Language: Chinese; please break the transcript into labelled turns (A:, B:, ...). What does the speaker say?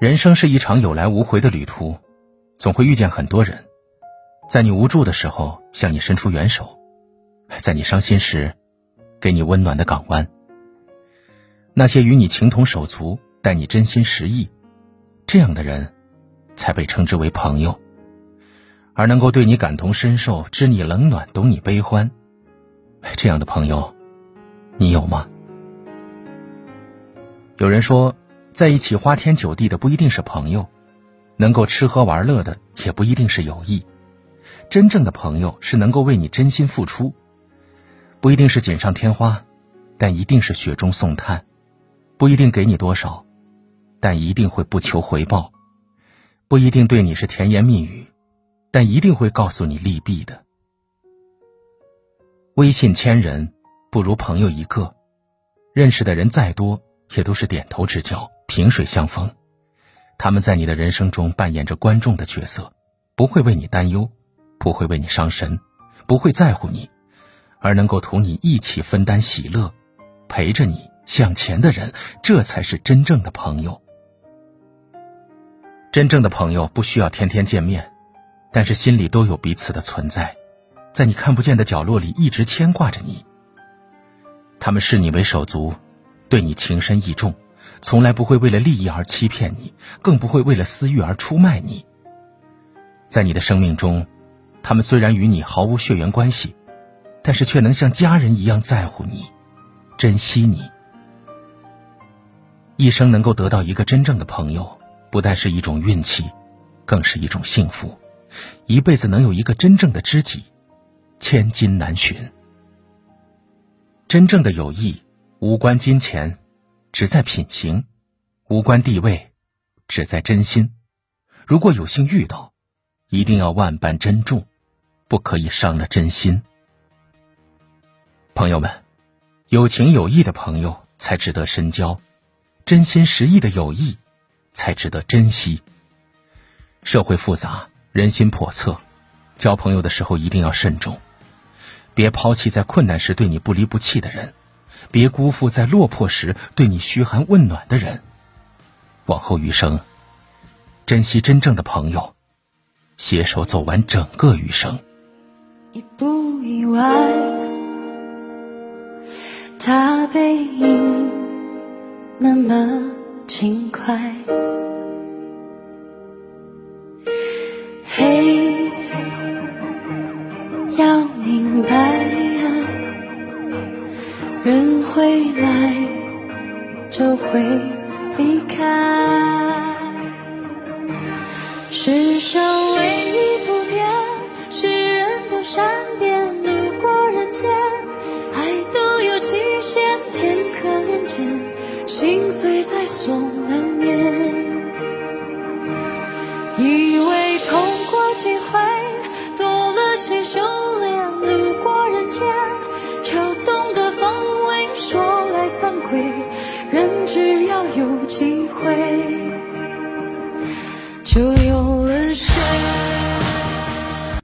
A: 人生是一场有来无回的旅途，总会遇见很多人，在你无助的时候向你伸出援手，在你伤心时给你温暖的港湾。那些与你情同手足、待你真心实意，这样的人，才被称之为朋友。而能够对你感同身受、知你冷暖、懂你悲欢，这样的朋友，你有吗？有人说。在一起花天酒地的不一定是朋友，能够吃喝玩乐的也不一定是友谊。真正的朋友是能够为你真心付出，不一定是锦上添花，但一定是雪中送炭；不一定给你多少，但一定会不求回报；不一定对你是甜言蜜语，但一定会告诉你利弊的。微信千人，不如朋友一个。认识的人再多，也都是点头之交。萍水相逢，他们在你的人生中扮演着观众的角色，不会为你担忧，不会为你伤神，不会在乎你，而能够同你一起分担喜乐，陪着你向前的人，这才是真正的朋友。真正的朋友不需要天天见面，但是心里都有彼此的存在，在你看不见的角落里一直牵挂着你。他们视你为手足，对你情深意重。从来不会为了利益而欺骗你，更不会为了私欲而出卖你。在你的生命中，他们虽然与你毫无血缘关系，但是却能像家人一样在乎你，珍惜你。一生能够得到一个真正的朋友，不但是一种运气，更是一种幸福。一辈子能有一个真正的知己，千金难寻。真正的友谊无关金钱。只在品行，无关地位，只在真心。如果有幸遇到，一定要万般珍重，不可以伤了真心。朋友们，有情有义的朋友才值得深交，真心实意的友谊才值得珍惜。社会复杂，人心叵测，交朋友的时候一定要慎重，别抛弃在困难时对你不离不弃的人。别辜负在落魄时对你嘘寒问暖的人。往后余生，珍惜真正的朋友，携手走完整个余生。
B: 你不意外，他背影那么轻快。明白。人会来，就会离开。世上唯一不变，是人都善变。路过人间，爱都有期限。天可怜见，心碎在所难免。有机会就用